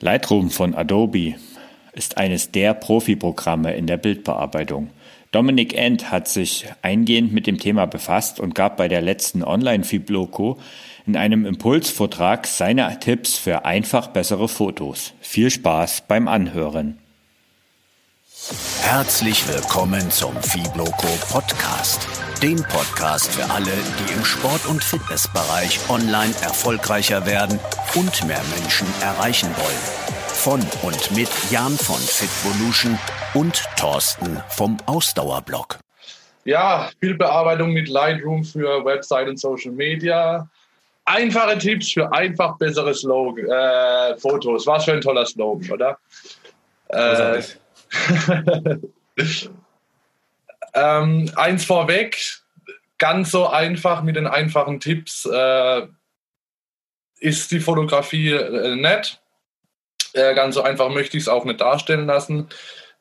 Lightroom von Adobe ist eines der Profi-Programme in der Bildbearbeitung. Dominik End hat sich eingehend mit dem Thema befasst und gab bei der letzten Online-Fibloco in einem Impulsvortrag seine Tipps für einfach bessere Fotos. Viel Spaß beim Anhören. Herzlich willkommen zum Fibloco Podcast, dem Podcast für alle, die im Sport- und Fitnessbereich online erfolgreicher werden und mehr Menschen erreichen wollen. Von und mit Jan von Fitvolution und Thorsten vom Ausdauerblog. Ja, Bildbearbeitung mit Lightroom für Website und Social Media. Einfache Tipps für einfach bessere Slogan, äh, Fotos. Was für ein toller Slogan, oder? Äh, ähm, eins vorweg, ganz so einfach mit den einfachen Tipps äh, ist die Fotografie äh, nett. Äh, ganz so einfach möchte ich es auch nicht darstellen lassen,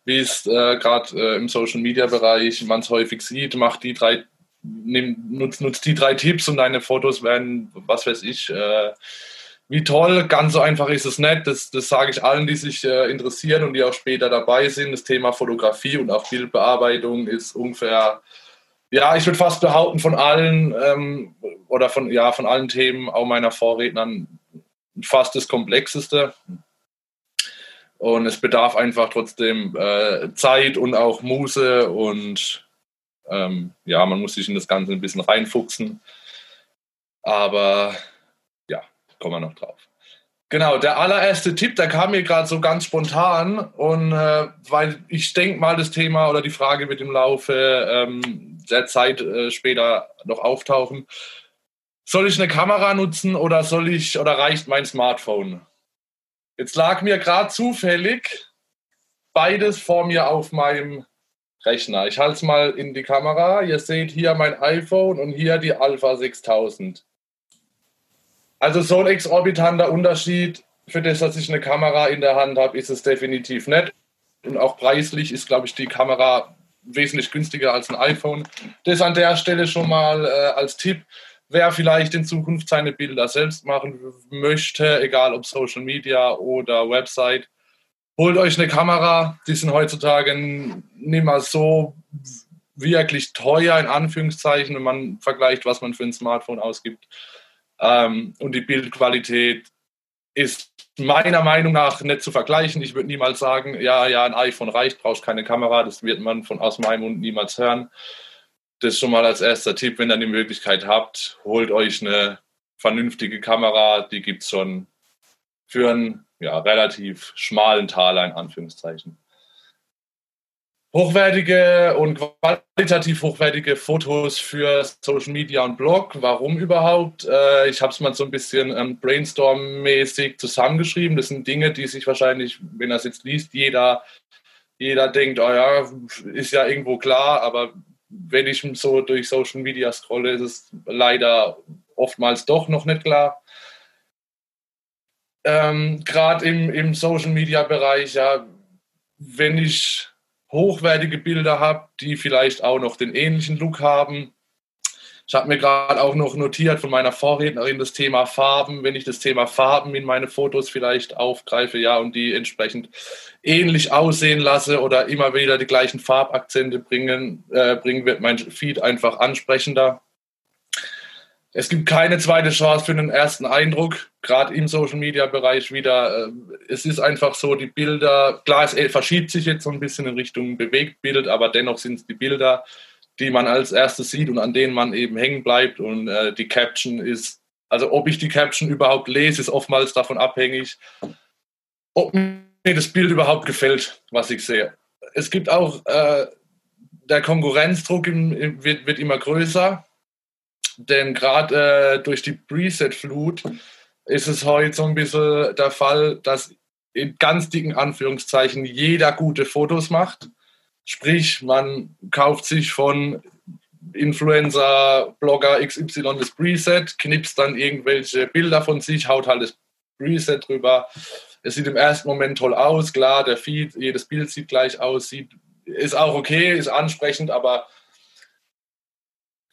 wie es äh, gerade äh, im Social Media Bereich man es häufig sieht. Macht die drei, nutzt, nutzt die drei Tipps und deine Fotos werden, was weiß ich, äh, wie toll, ganz so einfach ist es nicht. Das, das sage ich allen, die sich äh, interessieren und die auch später dabei sind. Das Thema Fotografie und auch Bildbearbeitung ist ungefähr, ja, ich würde fast behaupten, von allen ähm, oder von, ja, von allen Themen, auch meiner Vorrednern, fast das komplexeste. Und es bedarf einfach trotzdem äh, Zeit und auch Muße und ähm, ja, man muss sich in das Ganze ein bisschen reinfuchsen. Aber kommen wir noch drauf. Genau, der allererste Tipp, der kam mir gerade so ganz spontan und äh, weil ich denke mal, das Thema oder die Frage wird im Laufe ähm, der Zeit äh, später noch auftauchen. Soll ich eine Kamera nutzen oder soll ich oder reicht mein Smartphone? Jetzt lag mir gerade zufällig beides vor mir auf meinem Rechner. Ich halte es mal in die Kamera. Ihr seht hier mein iPhone und hier die Alpha 6000. Also so ein exorbitanter Unterschied für das, dass ich eine Kamera in der Hand habe, ist es definitiv nicht. Und auch preislich ist, glaube ich, die Kamera wesentlich günstiger als ein iPhone. Das an der Stelle schon mal äh, als Tipp. Wer vielleicht in Zukunft seine Bilder selbst machen möchte, egal ob Social Media oder Website, holt euch eine Kamera. Die sind heutzutage nicht mehr so wirklich teuer, in Anführungszeichen, wenn man vergleicht, was man für ein Smartphone ausgibt. Ähm, und die Bildqualität ist meiner Meinung nach nicht zu vergleichen. Ich würde niemals sagen, ja, ja, ein iPhone reicht, brauchst keine Kamera. Das wird man von aus meinem Mund niemals hören. Das schon mal als erster Tipp, wenn ihr die Möglichkeit habt, holt euch eine vernünftige Kamera. Die gibt es schon für einen ja, relativ schmalen Taler, in Anführungszeichen hochwertige und qualitativ hochwertige Fotos für Social Media und Blog. Warum überhaupt? Äh, ich habe es mal so ein bisschen ähm, brainstorm-mäßig zusammengeschrieben. Das sind Dinge, die sich wahrscheinlich, wenn es jetzt liest, jeder, jeder denkt, oh ja, ist ja irgendwo klar, aber wenn ich so durch Social Media scrolle, ist es leider oftmals doch noch nicht klar. Ähm, Gerade im, im Social Media Bereich, ja, wenn ich hochwertige Bilder habe, die vielleicht auch noch den ähnlichen Look haben. Ich habe mir gerade auch noch notiert von meiner Vorrednerin das Thema Farben. Wenn ich das Thema Farben in meine Fotos vielleicht aufgreife, ja, und die entsprechend ähnlich aussehen lasse oder immer wieder die gleichen Farbakzente bringen, äh, bringen wird mein Feed einfach ansprechender. Es gibt keine zweite Chance für den ersten Eindruck, gerade im Social Media Bereich wieder. Äh, es ist einfach so, die Bilder, klar, es verschiebt sich jetzt so ein bisschen in Richtung Bewegtbild, aber dennoch sind es die Bilder, die man als erstes sieht und an denen man eben hängen bleibt. Und äh, die Caption ist, also ob ich die Caption überhaupt lese, ist oftmals davon abhängig, ob mir das Bild überhaupt gefällt, was ich sehe. Es gibt auch, äh, der Konkurrenzdruck im, im, wird, wird immer größer denn gerade äh, durch die Preset-Flut ist es heute so ein bisschen der Fall, dass in ganz dicken Anführungszeichen jeder gute Fotos macht. Sprich, man kauft sich von Influencer, Blogger XY das Preset, knipst dann irgendwelche Bilder von sich, haut halt das Preset drüber. Es sieht im ersten Moment toll aus, klar, der Feed, jedes Bild sieht gleich aus, sieht, ist auch okay, ist ansprechend, aber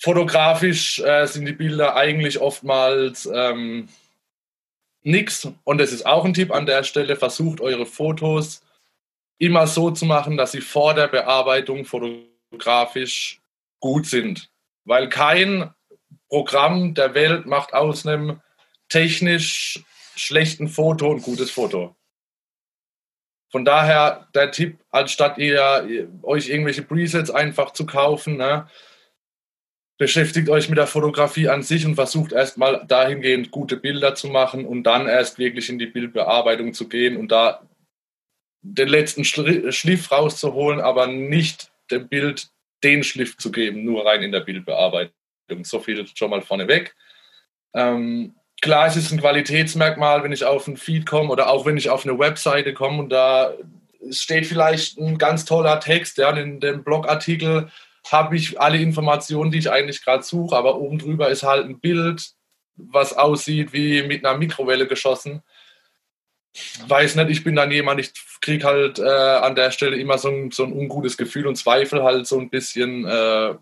fotografisch äh, sind die Bilder eigentlich oftmals ähm, nichts. Und das ist auch ein Tipp an der Stelle, versucht eure Fotos immer so zu machen, dass sie vor der Bearbeitung fotografisch gut sind. Weil kein Programm der Welt macht aus einem technisch schlechten Foto ein gutes Foto. Von daher der Tipp, anstatt ihr euch irgendwelche Presets einfach zu kaufen, ne, beschäftigt euch mit der Fotografie an sich und versucht erstmal dahingehend gute Bilder zu machen und dann erst wirklich in die Bildbearbeitung zu gehen und da den letzten Schliff rauszuholen, aber nicht dem Bild den Schliff zu geben, nur rein in der Bildbearbeitung. So viel schon mal vorneweg. Ähm, klar, es ist ein Qualitätsmerkmal, wenn ich auf einen Feed komme oder auch wenn ich auf eine Webseite komme und da steht vielleicht ein ganz toller Text, ja, in dem Blogartikel habe ich alle Informationen, die ich eigentlich gerade suche, aber oben drüber ist halt ein Bild, was aussieht wie mit einer Mikrowelle geschossen. Weiß nicht, ich bin dann jemand, ich kriege halt äh, an der Stelle immer so ein, so ein ungutes Gefühl und zweifle halt so ein bisschen, äh,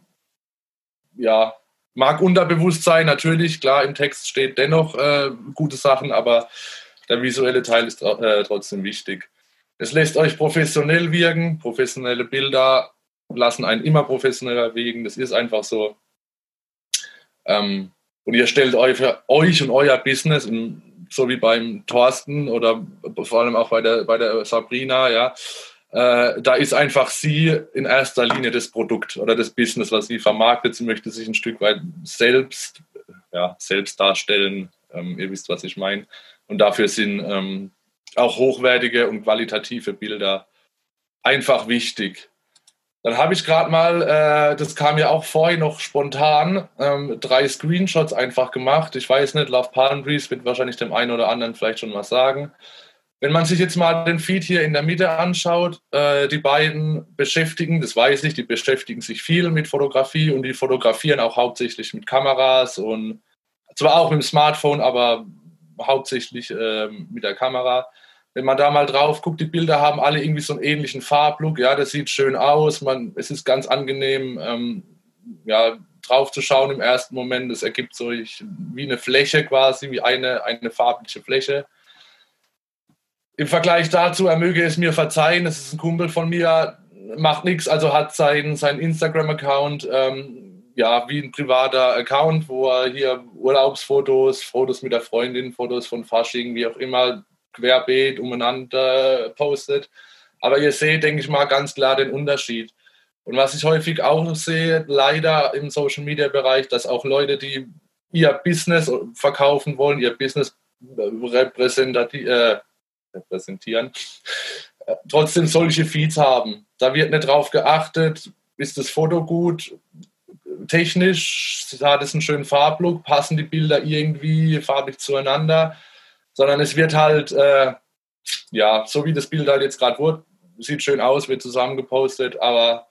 ja, mag unterbewusst sein, natürlich, klar, im Text steht dennoch äh, gute Sachen, aber der visuelle Teil ist äh, trotzdem wichtig. Es lässt euch professionell wirken, professionelle Bilder lassen einen immer professioneller wirken, das ist einfach so. Ähm, und ihr stellt euch, euch und euer Business, so wie beim Thorsten oder vor allem auch bei der, bei der Sabrina, ja, äh, da ist einfach sie in erster Linie das Produkt oder das Business, was sie vermarktet. Sie möchte sich ein Stück weit selbst, ja, selbst darstellen. Ähm, ihr wisst, was ich meine. Und dafür sind ähm, auch hochwertige und qualitative Bilder einfach wichtig. Dann habe ich gerade mal, äh, das kam ja auch vorher noch spontan, ähm, drei Screenshots einfach gemacht. Ich weiß nicht, Love Palm Breeze wird wahrscheinlich dem einen oder anderen vielleicht schon was sagen. Wenn man sich jetzt mal den Feed hier in der Mitte anschaut, äh, die beiden beschäftigen, das weiß ich, die beschäftigen sich viel mit Fotografie und die fotografieren auch hauptsächlich mit Kameras und zwar auch mit dem Smartphone, aber hauptsächlich äh, mit der Kamera. Wenn man da mal drauf guckt, die Bilder haben alle irgendwie so einen ähnlichen Farblook, ja, das sieht schön aus, man, es ist ganz angenehm, ähm, ja, drauf zu schauen im ersten Moment. Es ergibt so wie eine Fläche quasi, wie eine, eine farbliche Fläche. Im Vergleich dazu, er möge es mir verzeihen, es ist ein Kumpel von mir, macht nichts, also hat seinen sein Instagram-Account ähm, ja wie ein privater Account, wo er hier Urlaubsfotos, Fotos mit der Freundin, Fotos von Fasching, wie auch immer, querbeet umeinander postet. Aber ihr seht, denke ich mal, ganz klar den Unterschied. Und was ich häufig auch sehe, leider im Social Media Bereich, dass auch Leute, die ihr Business verkaufen wollen, ihr Business repräsentativ, äh, repräsentieren, äh, trotzdem solche Feeds haben. Da wird nicht drauf geachtet, ist das Foto gut, technisch hat es einen schönen Farblook, passen die Bilder irgendwie farblich zueinander, sondern es wird halt, äh, ja, so wie das Bild halt jetzt gerade wurde, sieht schön aus, wird zusammengepostet, aber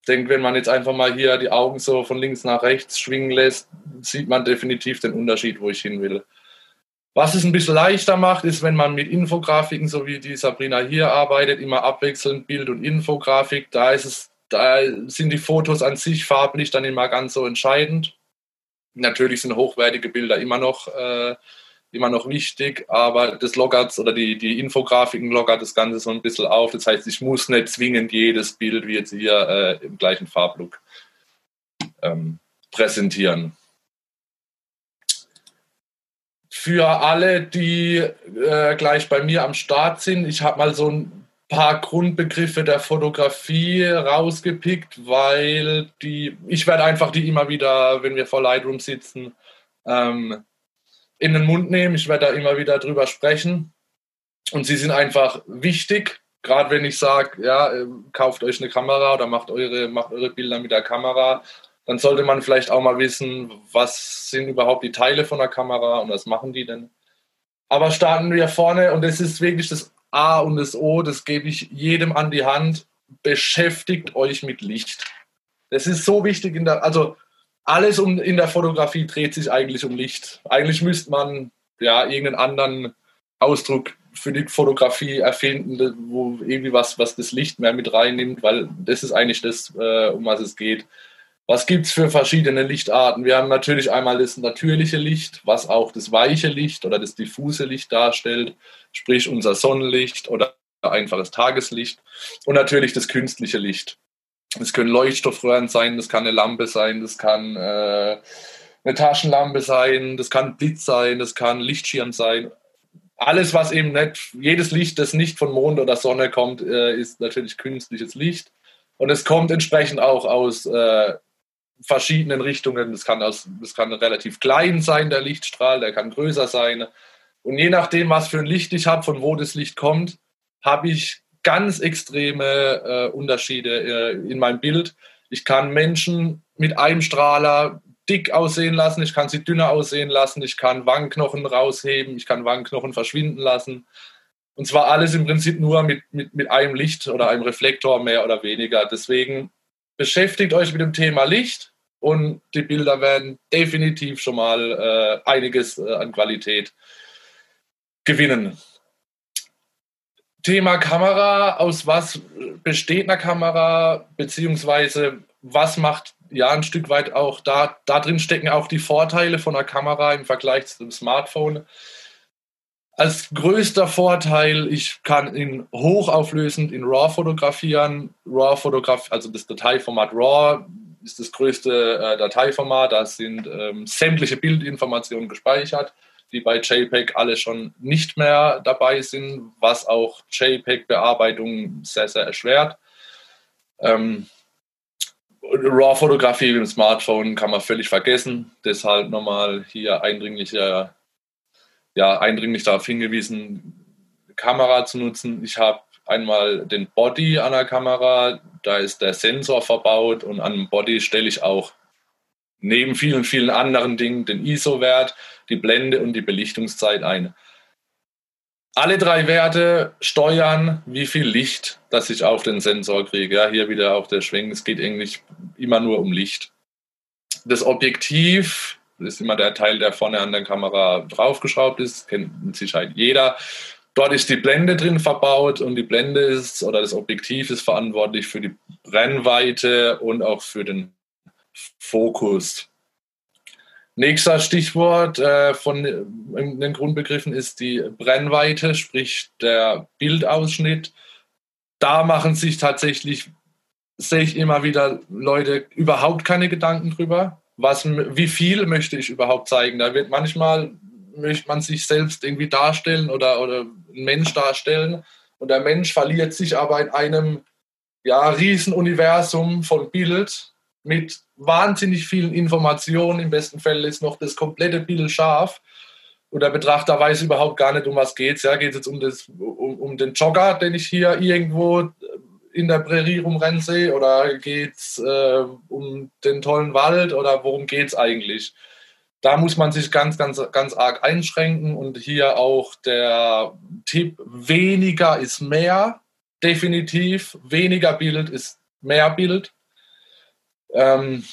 ich denke, wenn man jetzt einfach mal hier die Augen so von links nach rechts schwingen lässt, sieht man definitiv den Unterschied, wo ich hin will. Was es ein bisschen leichter macht, ist, wenn man mit Infografiken, so wie die Sabrina hier arbeitet, immer abwechselnd Bild und Infografik. Da ist es, da sind die Fotos an sich farblich dann immer ganz so entscheidend. Natürlich sind hochwertige Bilder immer noch, äh, immer noch wichtig, aber das lockert oder die, die Infografiken lockert das Ganze so ein bisschen auf. Das heißt, ich muss nicht zwingend jedes Bild wie jetzt hier äh, im gleichen Farblook ähm, präsentieren für alle, die äh, gleich bei mir am Start sind. Ich habe mal so ein paar Grundbegriffe der Fotografie rausgepickt, weil die, ich werde einfach die immer wieder, wenn wir vor Lightroom sitzen, ähm, in den Mund nehmen. Ich werde da immer wieder drüber sprechen. Und sie sind einfach wichtig, gerade wenn ich sage, ja, äh, kauft euch eine Kamera oder macht eure, macht eure Bilder mit der Kamera dann sollte man vielleicht auch mal wissen, was sind überhaupt die Teile von der Kamera und was machen die denn. Aber starten wir vorne und das ist wirklich das A und das O, das gebe ich jedem an die Hand. Beschäftigt euch mit Licht. Das ist so wichtig in der, also alles um, in der Fotografie dreht sich eigentlich um Licht. Eigentlich müsste man ja irgendeinen anderen Ausdruck für die Fotografie erfinden, wo irgendwie was, was das Licht mehr mit reinnimmt, weil das ist eigentlich das, äh, um was es geht. Was gibt es für verschiedene Lichtarten? Wir haben natürlich einmal das natürliche Licht, was auch das weiche Licht oder das diffuse Licht darstellt, sprich unser Sonnenlicht oder einfaches Tageslicht und natürlich das künstliche Licht. Es können Leuchtstoffröhren sein, das kann eine Lampe sein, das kann äh, eine Taschenlampe sein, das kann Blitz sein, das kann Lichtschirm sein. Alles, was eben nicht, jedes Licht, das nicht von Mond oder Sonne kommt, äh, ist natürlich künstliches Licht. Und es kommt entsprechend auch aus äh, verschiedenen Richtungen. Das kann, aus, das kann relativ klein sein, der Lichtstrahl, der kann größer sein. Und je nachdem, was für ein Licht ich habe, von wo das Licht kommt, habe ich ganz extreme äh, Unterschiede äh, in meinem Bild. Ich kann Menschen mit einem Strahler dick aussehen lassen, ich kann sie dünner aussehen lassen, ich kann Wangenknochen rausheben, ich kann Wangenknochen verschwinden lassen. Und zwar alles im Prinzip nur mit, mit, mit einem Licht oder einem Reflektor mehr oder weniger. Deswegen beschäftigt euch mit dem Thema Licht und die Bilder werden definitiv schon mal äh, einiges äh, an Qualität gewinnen. Thema Kamera, aus was besteht eine Kamera, beziehungsweise was macht ja ein Stück weit auch da, da drin stecken auch die Vorteile von einer Kamera im Vergleich zum Smartphone. Als größter Vorteil, ich kann in hochauflösend in RAW fotografieren. RAW Fotograf, also das Dateiformat RAW ist das größte äh, Dateiformat. Da sind ähm, sämtliche Bildinformationen gespeichert die bei JPEG alle schon nicht mehr dabei sind, was auch JPEG-Bearbeitung sehr, sehr erschwert. Ähm, RAW-Fotografie mit dem Smartphone kann man völlig vergessen. Deshalb nochmal hier eindringlich, ja, eindringlich darauf hingewiesen, Kamera zu nutzen. Ich habe einmal den Body an der Kamera, da ist der Sensor verbaut und an dem Body stelle ich auch neben vielen, vielen anderen Dingen den ISO-Wert, die Blende und die Belichtungszeit ein. Alle drei Werte steuern, wie viel Licht das ich auf den Sensor kriege. Ja, hier wieder auch der Schwenk, es geht eigentlich immer nur um Licht. Das Objektiv ist immer der Teil, der vorne an der Kamera draufgeschraubt ist, kennt mit Sicherheit jeder. Dort ist die Blende drin verbaut und die Blende ist oder das Objektiv ist verantwortlich für die Brennweite und auch für den Fokus. Nächster Stichwort äh, von den Grundbegriffen ist die Brennweite, sprich der Bildausschnitt. Da machen sich tatsächlich, sehe ich immer wieder Leute überhaupt keine Gedanken drüber. Was, wie viel möchte ich überhaupt zeigen? Da wird manchmal möchte man sich selbst irgendwie darstellen oder, oder einen Mensch darstellen und der Mensch verliert sich aber in einem ja, Riesenuniversum von Bild mit wahnsinnig vielen Informationen. Im besten Fall ist noch das komplette Bild scharf. Und der Betrachter weiß überhaupt gar nicht, um was geht Ja, geht es jetzt um, das, um, um, den Jogger, den ich hier irgendwo in der Prärie rumrennen sehe? Oder geht es äh, um den tollen Wald? Oder worum geht es eigentlich? Da muss man sich ganz, ganz, ganz arg einschränken. Und hier auch der Tipp, weniger ist mehr. Definitiv. Weniger Bild ist mehr Bild. Ähm,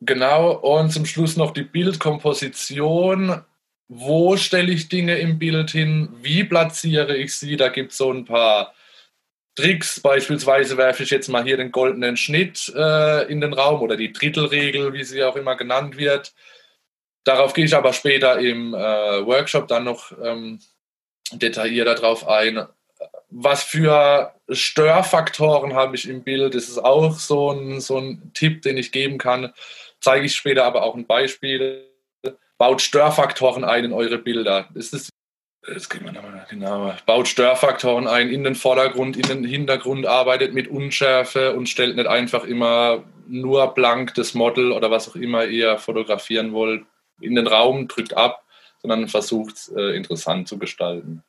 genau, und zum Schluss noch die Bildkomposition. Wo stelle ich Dinge im Bild hin? Wie platziere ich sie? Da gibt es so ein paar Tricks. Beispielsweise werfe ich jetzt mal hier den goldenen Schnitt äh, in den Raum oder die Drittelregel, wie sie auch immer genannt wird. Darauf gehe ich aber später im äh, Workshop dann noch ähm, detaillierter drauf ein was für Störfaktoren habe ich im Bild? Das ist auch so ein, so ein Tipp, den ich geben kann. Zeige ich später aber auch ein Beispiel. Baut Störfaktoren ein in eure Bilder. Das ist Jetzt gehen wir nochmal genau. Baut Störfaktoren ein in den Vordergrund, in den Hintergrund, arbeitet mit Unschärfe und stellt nicht einfach immer nur blank das Model oder was auch immer ihr fotografieren wollt in den Raum, drückt ab, sondern versucht es äh, interessant zu gestalten.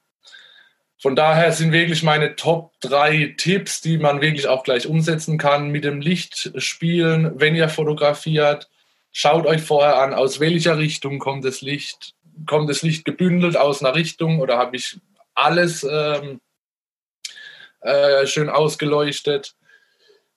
Von daher sind wirklich meine Top 3 Tipps, die man wirklich auch gleich umsetzen kann. Mit dem Licht spielen, wenn ihr fotografiert. Schaut euch vorher an, aus welcher Richtung kommt das Licht. Kommt das Licht gebündelt aus einer Richtung oder habe ich alles ähm, äh, schön ausgeleuchtet?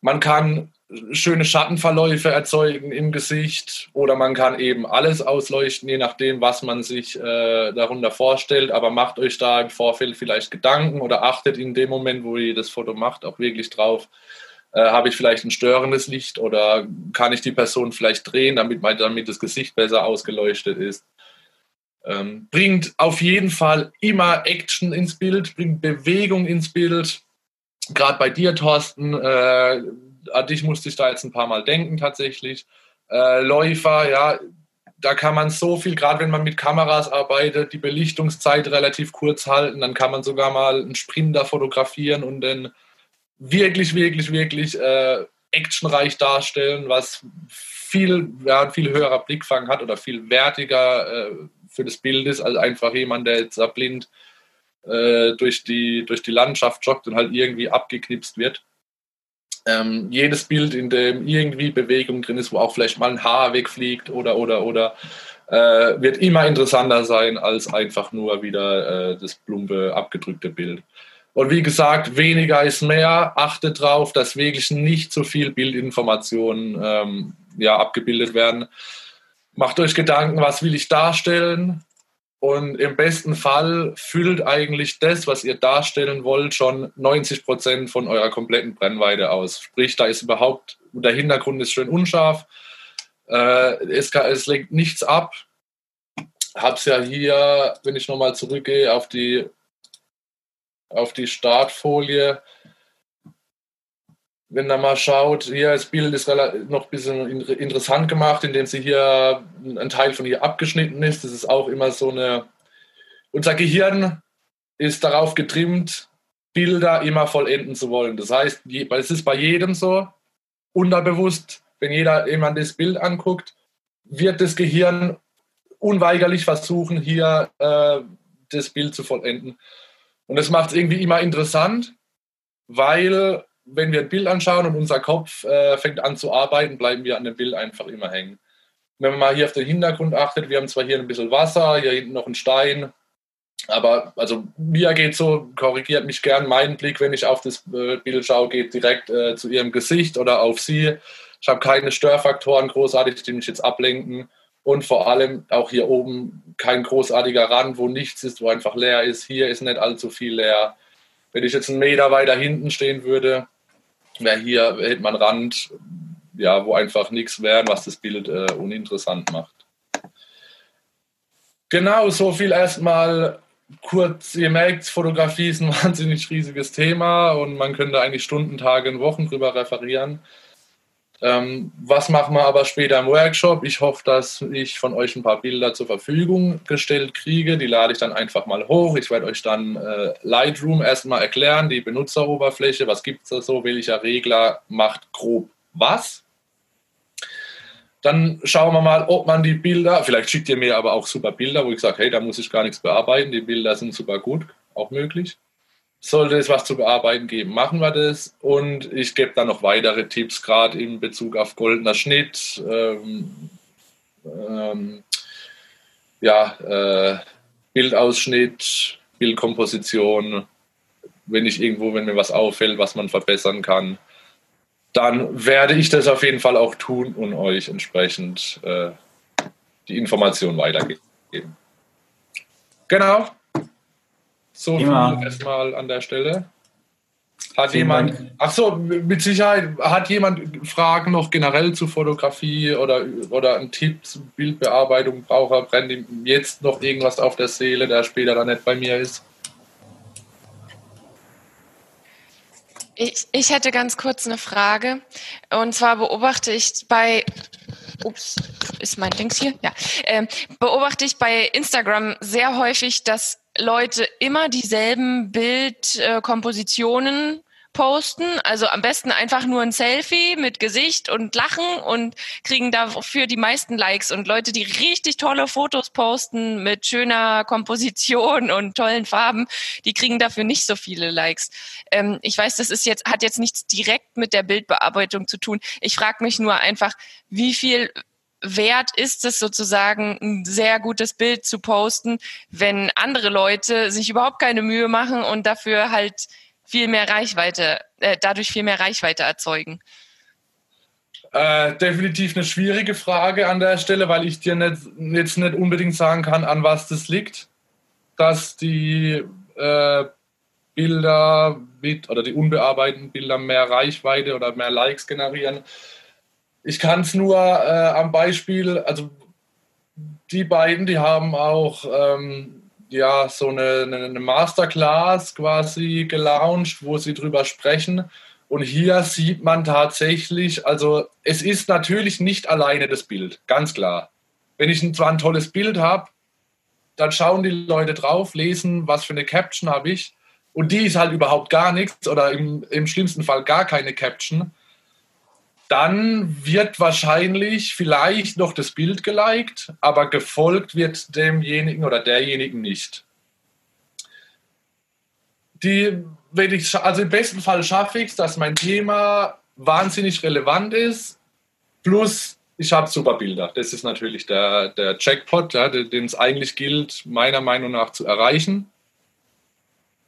Man kann schöne Schattenverläufe erzeugen im Gesicht oder man kann eben alles ausleuchten, je nachdem, was man sich äh, darunter vorstellt. Aber macht euch da im Vorfeld vielleicht Gedanken oder achtet in dem Moment, wo ihr das Foto macht, auch wirklich drauf, Äh, Habe ich vielleicht ein störendes Licht oder kann ich die Person vielleicht drehen, damit, damit das Gesicht besser ausgeleuchtet ist? Ähm, bringt auf jeden Fall immer Action ins Bild, bringt Bewegung ins Bild. Gerade bei dir, Thorsten, äh, an dich musste ich da jetzt ein paar Mal denken tatsächlich. Äh, Läufer, ja, da kann man so viel, gerade wenn man mit Kameras arbeitet, die Belichtungszeit relativ kurz halten, dann kann man sogar mal einen Sprinter fotografieren und den wirklich, wirklich, wirklich äh, actionreich darstellen, was viel, ja, viel höherer Blickfang hat oder viel wertiger äh, für das Bild ist, als einfach jemand, der jetzt blind äh, durch, die, durch die Landschaft joggt und halt irgendwie abgeknipst wird. Ähm, jedes Bild, in dem irgendwie Bewegung drin ist, wo auch vielleicht mal ein Haar wegfliegt oder, oder, oder, äh, wird immer interessanter sein als einfach nur wieder äh, das plumpe, abgedrückte Bild. Und wie gesagt, weniger ist mehr. Achtet darauf, dass wirklich nicht so viel Bildinformationen ähm, ja, abgebildet werden. Macht euch Gedanken, was will ich darstellen? Und im besten Fall füllt eigentlich das, was ihr darstellen wollt, schon 90 Prozent von eurer kompletten Brennweite aus. Sprich, da ist überhaupt, der Hintergrund ist schön unscharf. Äh, es, kann, es lenkt nichts ab. Hab's ja hier, wenn ich nochmal zurückgehe auf die, auf die Startfolie, wenn man mal schaut, hier das Bild ist noch ein bisschen interessant gemacht, indem sie hier ein Teil von hier abgeschnitten ist. Das ist auch immer so eine. Unser Gehirn ist darauf getrimmt, Bilder immer vollenden zu wollen. Das heißt, es ist bei jedem so, unterbewusst, wenn jeder jemand das Bild anguckt, wird das Gehirn unweigerlich versuchen, hier äh, das Bild zu vollenden. Und das macht es irgendwie immer interessant, weil wenn wir ein Bild anschauen und unser Kopf äh, fängt an zu arbeiten, bleiben wir an dem Bild einfach immer hängen. Wenn man mal hier auf den Hintergrund achtet, wir haben zwar hier ein bisschen Wasser, hier hinten noch ein Stein, aber also mir geht so, korrigiert mich gern, mein Blick, wenn ich auf das äh, Bild schaue, geht direkt äh, zu ihrem Gesicht oder auf sie. Ich habe keine Störfaktoren großartig, die mich jetzt ablenken. Und vor allem auch hier oben kein großartiger Rand, wo nichts ist, wo einfach leer ist. Hier ist nicht allzu viel leer. Wenn ich jetzt einen Meter weiter hinten stehen würde, wäre hier, man Rand, ja, wo einfach nichts wäre, was das Bild äh, uninteressant macht. Genau, so viel erstmal kurz. Ihr merkt, Fotografie ist ein wahnsinnig riesiges Thema und man könnte eigentlich Stunden, Tage und Wochen drüber referieren. Ähm, was machen wir aber später im Workshop? Ich hoffe, dass ich von euch ein paar Bilder zur Verfügung gestellt kriege. Die lade ich dann einfach mal hoch. Ich werde euch dann äh, Lightroom erstmal erklären, die Benutzeroberfläche, was gibt es da so, welcher Regler macht grob was. Dann schauen wir mal, ob man die Bilder, vielleicht schickt ihr mir aber auch super Bilder, wo ich sage, hey, da muss ich gar nichts bearbeiten, die Bilder sind super gut, auch möglich. Sollte es was zu bearbeiten geben, machen wir das. Und ich gebe dann noch weitere Tipps, gerade in Bezug auf goldener Schnitt, ähm, ähm, ja, äh, Bildausschnitt, Bildkomposition, wenn ich irgendwo, wenn mir was auffällt, was man verbessern kann, dann werde ich das auf jeden Fall auch tun und euch entsprechend äh, die Information weitergeben. Genau. So viel erstmal an der Stelle. Hat Vielen jemand, Dank. ach so, mit Sicherheit, hat jemand Fragen noch generell zu Fotografie oder, oder einen Tipp zu Bildbearbeitung? Braucht er, brennt ihm jetzt noch irgendwas auf der Seele, der später dann nicht bei mir ist? Ich, ich hätte ganz kurz eine Frage. Und zwar beobachte ich bei, ups, ist mein Dings hier? Ja. Ähm, beobachte ich bei Instagram sehr häufig, dass Leute immer dieselben Bildkompositionen posten. Also am besten einfach nur ein Selfie mit Gesicht und Lachen und kriegen dafür die meisten Likes. Und Leute, die richtig tolle Fotos posten mit schöner Komposition und tollen Farben, die kriegen dafür nicht so viele Likes. Ähm, ich weiß, das ist jetzt, hat jetzt nichts direkt mit der Bildbearbeitung zu tun. Ich frage mich nur einfach, wie viel wert ist es sozusagen, ein sehr gutes Bild zu posten, wenn andere Leute sich überhaupt keine Mühe machen und dafür halt viel mehr Reichweite, äh, dadurch viel mehr Reichweite erzeugen? Äh, definitiv eine schwierige Frage an der Stelle, weil ich dir nicht, jetzt nicht unbedingt sagen kann, an was das liegt, dass die äh, Bilder mit oder die unbearbeiteten Bilder mehr Reichweite oder mehr Likes generieren. Ich kann es nur äh, am Beispiel, also die beiden, die haben auch ähm, ja, so eine, eine Masterclass quasi gelauncht, wo sie drüber sprechen. Und hier sieht man tatsächlich, also es ist natürlich nicht alleine das Bild, ganz klar. Wenn ich zwar ein tolles Bild habe, dann schauen die Leute drauf, lesen, was für eine Caption habe ich. Und die ist halt überhaupt gar nichts oder im, im schlimmsten Fall gar keine Caption dann wird wahrscheinlich vielleicht noch das Bild geliked, aber gefolgt wird demjenigen oder derjenigen nicht. Die, wenn ich, also im besten Fall schaffe ich es, dass mein Thema wahnsinnig relevant ist, plus ich habe super Bilder. Das ist natürlich der, der Jackpot, ja, den es eigentlich gilt, meiner Meinung nach zu erreichen.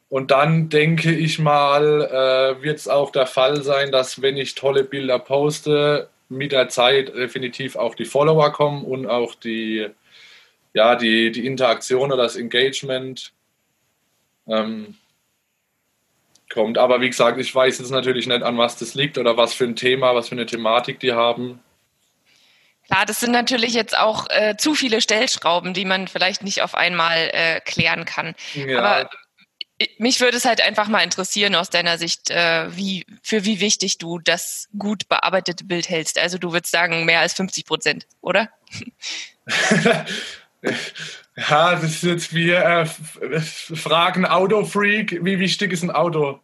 Und dann denke ich mal, äh, wird es auch der Fall sein, dass wenn ich tolle Bilder poste, mit der Zeit definitiv auch die Follower kommen und auch die, ja, die, die Interaktion oder das Engagement ähm, kommt. Aber wie gesagt, ich weiß jetzt natürlich nicht, an was das liegt oder was für ein Thema, was für eine Thematik die haben. Klar, das sind natürlich jetzt auch äh, zu viele Stellschrauben, die man vielleicht nicht auf einmal äh, klären kann. Ja. Aber mich würde es halt einfach mal interessieren aus deiner Sicht, äh, wie, für wie wichtig du das gut bearbeitete Bild hältst. Also du würdest sagen, mehr als 50 Prozent, oder? ja, das ist jetzt wie äh, Fragen Autofreak, wie wichtig ist ein Auto?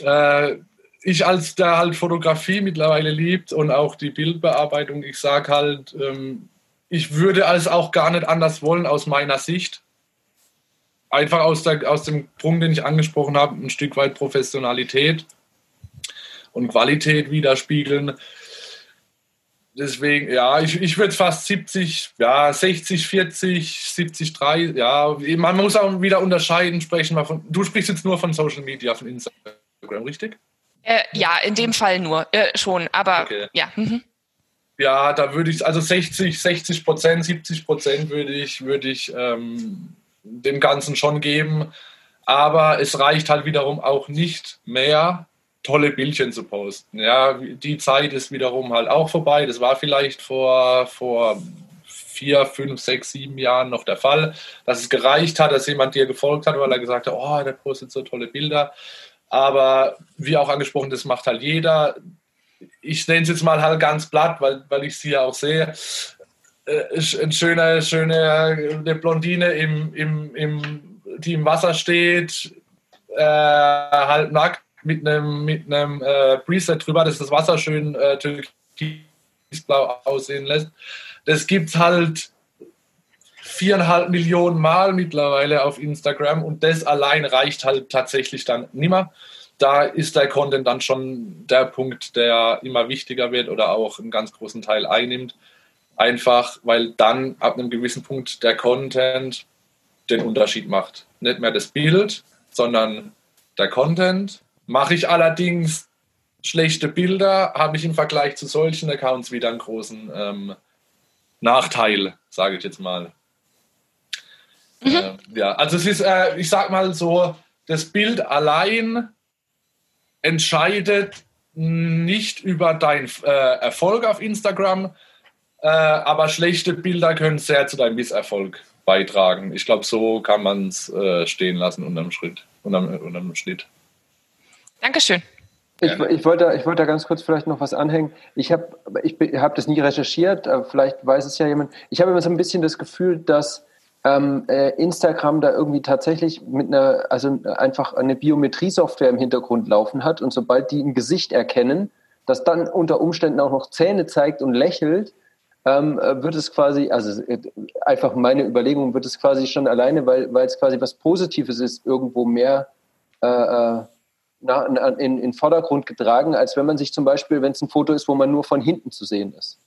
Äh, ich als der halt Fotografie mittlerweile liebt und auch die Bildbearbeitung, ich sage halt, ähm, ich würde es auch gar nicht anders wollen aus meiner Sicht einfach aus, der, aus dem Punkt, den ich angesprochen habe, ein Stück weit Professionalität und Qualität widerspiegeln. Deswegen, ja, ich, ich würde fast 70, ja, 60, 40, 70, 3, ja, man muss auch wieder unterscheiden, sprechen wir von, du sprichst jetzt nur von Social Media, von Instagram, richtig? Äh, ja, in dem Fall nur, äh, schon, aber okay. ja. Mhm. Ja, da würde ich, also 60, 60 Prozent, 70 Prozent würde ich, würde ich ähm, dem Ganzen schon geben. Aber es reicht halt wiederum auch nicht mehr, tolle Bildchen zu posten. Ja, die Zeit ist wiederum halt auch vorbei. Das war vielleicht vor, vor vier, fünf, sechs, sieben Jahren noch der Fall, dass es gereicht hat, dass jemand dir gefolgt hat, weil er gesagt hat, oh, der postet so tolle Bilder. Aber wie auch angesprochen, das macht halt jeder. Ich nenne es jetzt mal halt ganz platt, weil, weil ich sie ja auch sehe. Äh, eine schöne, schöne eine Blondine, im, im, im, die im Wasser steht, äh, halb nackt mit einem, mit einem äh, Preset drüber, dass das Wasser schön äh, türkisblau aussehen lässt. Das gibt es halt viereinhalb Millionen Mal mittlerweile auf Instagram und das allein reicht halt tatsächlich dann nimmer. Da ist der Content dann schon der Punkt, der immer wichtiger wird oder auch einen ganz großen Teil einnimmt. Einfach, weil dann ab einem gewissen Punkt der Content den Unterschied macht. Nicht mehr das Bild, sondern der Content. Mache ich allerdings schlechte Bilder, habe ich im Vergleich zu solchen Accounts wieder einen großen ähm, Nachteil, sage ich jetzt mal. Mhm. Äh, ja, also es ist, äh, ich sag mal so, das Bild allein entscheidet nicht über deinen äh, Erfolg auf Instagram, äh, aber schlechte Bilder können sehr zu deinem Misserfolg beitragen. Ich glaube, so kann man es äh, stehen lassen unterm Schritt, unterm, unterm Schnitt. Dankeschön. Ich, ich, wollte, ich wollte da ganz kurz vielleicht noch was anhängen. Ich habe ich hab das nie recherchiert, vielleicht weiß es ja jemand. Ich habe immer so ein bisschen das Gefühl, dass ähm, äh, Instagram da irgendwie tatsächlich mit einer, also einfach eine Biometriesoftware im Hintergrund laufen hat und sobald die ein Gesicht erkennen, das dann unter Umständen auch noch Zähne zeigt und lächelt, ähm, äh, wird es quasi, also äh, einfach meine Überlegung, wird es quasi schon alleine, weil, weil es quasi was Positives ist, irgendwo mehr äh, äh na, in, in Vordergrund getragen, als wenn man sich zum Beispiel, wenn es ein Foto ist, wo man nur von hinten zu sehen ist.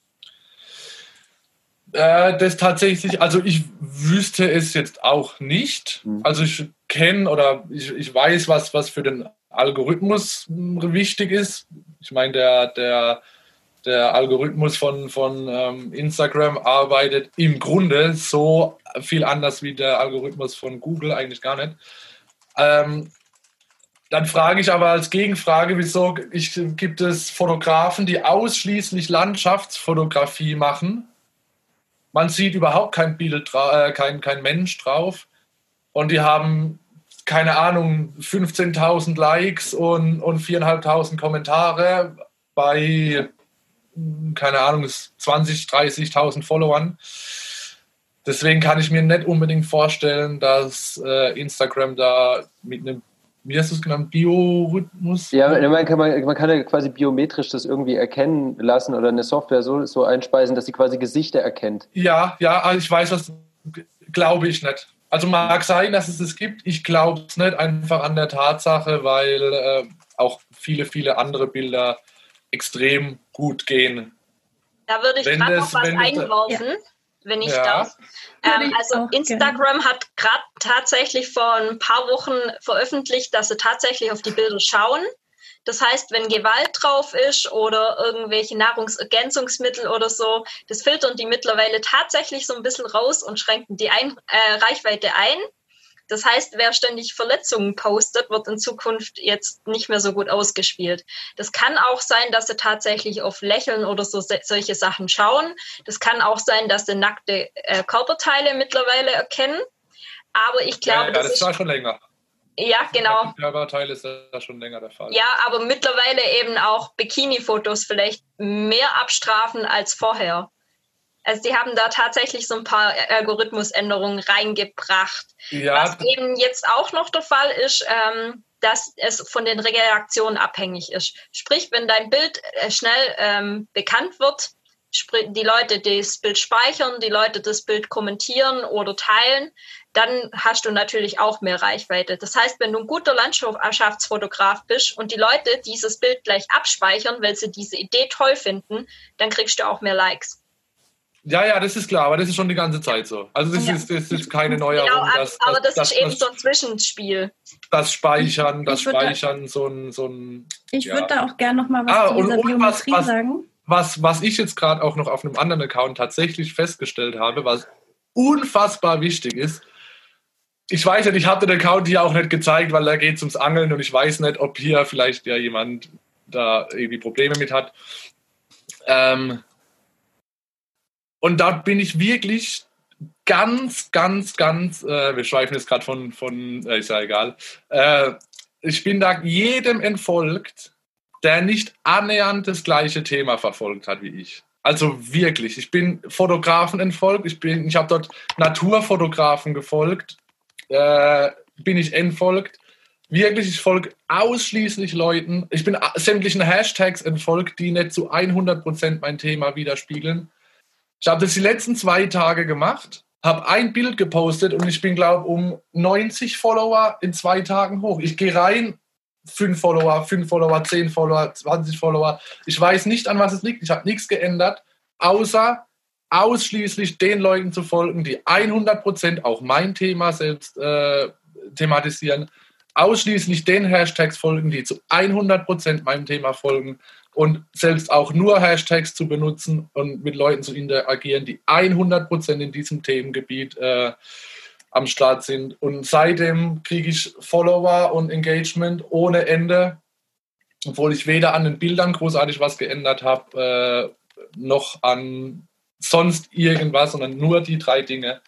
Äh, das tatsächlich, also ich wüsste es jetzt auch nicht. Mhm. Also ich kenne oder ich, ich weiß, was, was für den Algorithmus wichtig ist. Ich meine, der, der der Algorithmus von, von ähm, Instagram arbeitet im Grunde so viel anders wie der Algorithmus von Google, eigentlich gar nicht. Ähm, dann frage ich aber als Gegenfrage, wieso ich, gibt es Fotografen, die ausschließlich Landschaftsfotografie machen? Man sieht überhaupt kein Bild, äh, kein, kein Mensch drauf. Und die haben, keine Ahnung, 15.000 Likes und, und 4.500 Kommentare bei, keine Ahnung, 20.000, 30.000 Followern. Deswegen kann ich mir nicht unbedingt vorstellen, dass äh, Instagram da mit einem wie hast du es genannt, Biorhythmus? Ja, man kann, man, kann ja quasi biometrisch das irgendwie erkennen lassen oder eine Software so, so einspeisen, dass sie quasi Gesichter erkennt. Ja, ja, also ich weiß, was glaube ich nicht. Also mag sein, dass es es gibt. Ich glaube es nicht einfach an der Tatsache, weil äh, auch viele, viele andere Bilder extrem gut gehen. Da würde ich gerade noch was einwerfen. Ja wenn ich ja. darf. Ähm, also Instagram hat gerade tatsächlich vor ein paar Wochen veröffentlicht, dass sie tatsächlich auf die Bilder schauen. Das heißt, wenn Gewalt drauf ist oder irgendwelche Nahrungsergänzungsmittel oder so, das filtern die mittlerweile tatsächlich so ein bisschen raus und schränken die ein äh, Reichweite ein. Das heißt, wer ständig Verletzungen postet, wird in Zukunft jetzt nicht mehr so gut ausgespielt. Das kann auch sein, dass sie tatsächlich auf Lächeln oder so solche Sachen schauen. Das kann auch sein, dass sie nackte äh, Körperteile mittlerweile erkennen. Aber ich glaube, ja, ja, das, das war schon länger. Ja, genau. Körperteile ist das schon länger der Fall. Ja, aber mittlerweile eben auch Bikini-Fotos vielleicht mehr abstrafen als vorher. Also die haben da tatsächlich so ein paar Algorithmusänderungen reingebracht. Ja. Was eben jetzt auch noch der Fall ist, ähm, dass es von den Reaktionen abhängig ist. Sprich, wenn dein Bild äh, schnell ähm, bekannt wird, die Leute das Bild speichern, die Leute das Bild kommentieren oder teilen, dann hast du natürlich auch mehr Reichweite. Das heißt, wenn du ein guter Landschaftsfotograf bist und die Leute dieses Bild gleich abspeichern, weil sie diese Idee toll finden, dann kriegst du auch mehr Likes. Ja, ja, das ist klar, aber das ist schon die ganze Zeit so. Also das, ja. ist, das ist keine Neuerung. Genau, dass, aber das, das ist eben das, so ein Zwischenspiel. Das Speichern, das Speichern, da, so ein... So ein ich ja. würde da auch gerne noch mal was ah, zu dieser und, Biometrie was, sagen. Was, was ich jetzt gerade auch noch auf einem anderen Account tatsächlich festgestellt habe, was unfassbar wichtig ist, ich weiß nicht, ich habe den Account hier auch nicht gezeigt, weil da geht es ums Angeln und ich weiß nicht, ob hier vielleicht ja jemand da irgendwie Probleme mit hat. Ähm, und da bin ich wirklich ganz, ganz, ganz, äh, wir schweifen jetzt gerade von, von äh, ist ja egal, äh, ich bin da jedem entfolgt, der nicht annähernd das gleiche Thema verfolgt hat wie ich. Also wirklich, ich bin Fotografen entfolgt, ich, ich habe dort Naturfotografen gefolgt, äh, bin ich entfolgt. Wirklich, ich folge ausschließlich Leuten, ich bin sämtlichen Hashtags entfolgt, die nicht zu 100% mein Thema widerspiegeln. Ich habe das die letzten zwei Tage gemacht, habe ein Bild gepostet und ich bin, glaube ich, um 90 Follower in zwei Tagen hoch. Ich gehe rein, fünf Follower, fünf Follower, zehn Follower, 20 Follower. Ich weiß nicht, an was es liegt. Ich habe nichts geändert, außer ausschließlich den Leuten zu folgen, die 100% auch mein Thema selbst äh, thematisieren, ausschließlich den Hashtags folgen, die zu 100% meinem Thema folgen und selbst auch nur Hashtags zu benutzen und mit Leuten zu interagieren, die 100% in diesem Themengebiet äh, am Start sind. Und seitdem kriege ich Follower und Engagement ohne Ende, obwohl ich weder an den Bildern großartig was geändert habe, äh, noch an sonst irgendwas, sondern nur die drei Dinge.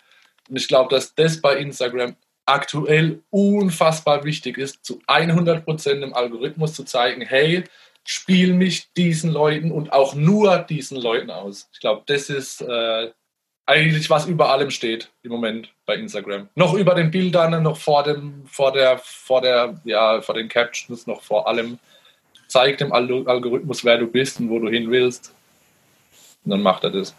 Und ich glaube, dass das bei Instagram aktuell unfassbar wichtig ist, zu 100% im Algorithmus zu zeigen, hey, spiel mich diesen Leuten und auch nur diesen Leuten aus. Ich glaube, das ist äh, eigentlich, was über allem steht im Moment bei Instagram. Noch über den Bildern, noch vor dem, vor der, vor der, ja, vor den Captions, noch vor allem. Zeig dem Algorithmus, wer du bist und wo du hin willst. Und dann macht er das.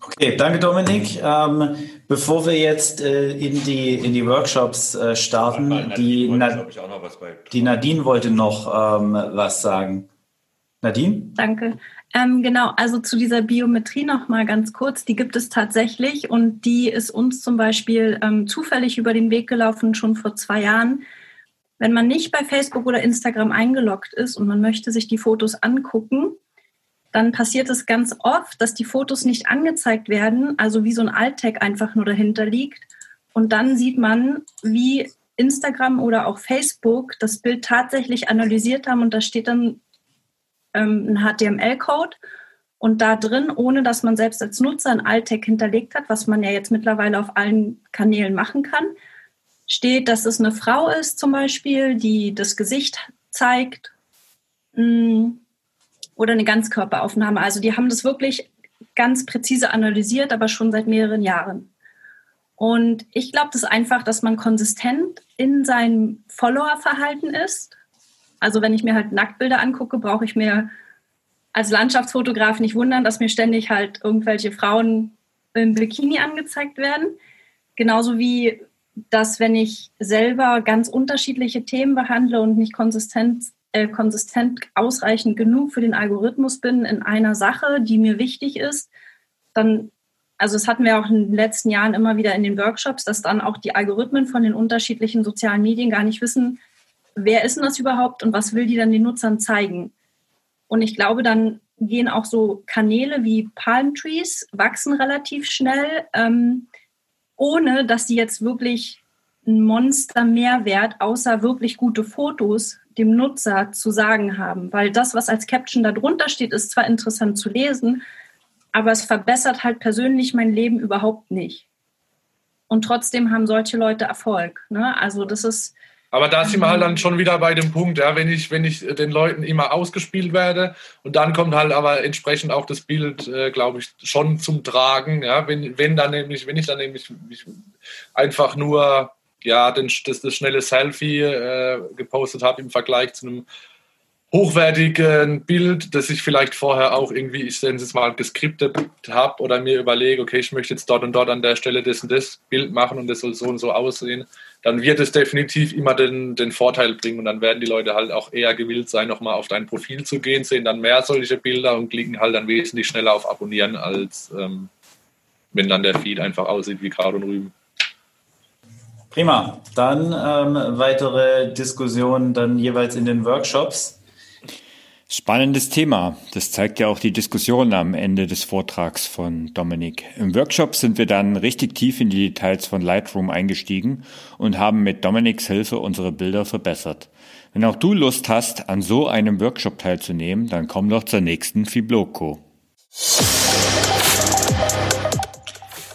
Okay, danke Dominik. Ähm, bevor wir jetzt äh, in, die, in die Workshops äh, starten, Nadine die, Na die Nadine wollte noch ähm, was sagen. Nadine? Danke. Ähm, genau, also zu dieser Biometrie noch mal ganz kurz. Die gibt es tatsächlich und die ist uns zum Beispiel ähm, zufällig über den Weg gelaufen, schon vor zwei Jahren. Wenn man nicht bei Facebook oder Instagram eingeloggt ist und man möchte sich die Fotos angucken, dann passiert es ganz oft, dass die Fotos nicht angezeigt werden, also wie so ein Alt-Tag einfach nur dahinter liegt. Und dann sieht man, wie Instagram oder auch Facebook das Bild tatsächlich analysiert haben und da steht dann ähm, ein HTML-Code und da drin, ohne dass man selbst als Nutzer ein Alt-Tag hinterlegt hat, was man ja jetzt mittlerweile auf allen Kanälen machen kann, steht, dass es eine Frau ist zum Beispiel, die das Gesicht zeigt mh, mm, oder eine Ganzkörperaufnahme. Also die haben das wirklich ganz präzise analysiert, aber schon seit mehreren Jahren. Und ich glaube das einfach, dass man konsistent in seinem Follower-Verhalten ist. Also wenn ich mir halt Nacktbilder angucke, brauche ich mir als Landschaftsfotograf nicht wundern, dass mir ständig halt irgendwelche Frauen im Bikini angezeigt werden. Genauso wie, dass wenn ich selber ganz unterschiedliche Themen behandle und nicht konsistent, äh, konsistent ausreichend genug für den Algorithmus bin in einer Sache, die mir wichtig ist, dann also das hatten wir auch in den letzten Jahren immer wieder in den Workshops, dass dann auch die Algorithmen von den unterschiedlichen sozialen Medien gar nicht wissen, wer ist denn das überhaupt und was will die dann den Nutzern zeigen. Und ich glaube, dann gehen auch so Kanäle wie Palm Trees, wachsen relativ schnell, ähm, ohne dass sie jetzt wirklich einen Monster-Mehrwert außer wirklich gute Fotos dem Nutzer zu sagen haben. Weil das, was als Caption darunter steht, ist zwar interessant zu lesen, aber es verbessert halt persönlich mein Leben überhaupt nicht. Und trotzdem haben solche Leute Erfolg. Ne? Also das ist. Aber da sind wir halt dann schon wieder bei dem Punkt, ja, wenn ich, wenn ich den Leuten immer ausgespielt werde und dann kommt halt aber entsprechend auch das Bild, äh, glaube ich, schon zum Tragen. Ja, wenn, wenn dann nämlich, wenn ich dann nämlich einfach nur ja, den, das, das schnelle Selfie äh, gepostet habe im Vergleich zu einem hochwertigen Bild, das ich vielleicht vorher auch irgendwie, ich nenne es mal, geskriptet habe oder mir überlege, okay, ich möchte jetzt dort und dort an der Stelle das und das Bild machen und das soll so und so aussehen, dann wird es definitiv immer den, den Vorteil bringen und dann werden die Leute halt auch eher gewillt sein, nochmal auf dein Profil zu gehen, sehen dann mehr solche Bilder und klicken halt dann wesentlich schneller auf Abonnieren, als ähm, wenn dann der Feed einfach aussieht wie Kraut und Rüben. Prima. Dann ähm, weitere Diskussionen dann jeweils in den Workshops. Spannendes Thema. Das zeigt ja auch die Diskussion am Ende des Vortrags von Dominik. Im Workshop sind wir dann richtig tief in die Details von Lightroom eingestiegen und haben mit Dominiks Hilfe unsere Bilder verbessert. Wenn auch du Lust hast, an so einem Workshop teilzunehmen, dann komm doch zur nächsten Fibloco.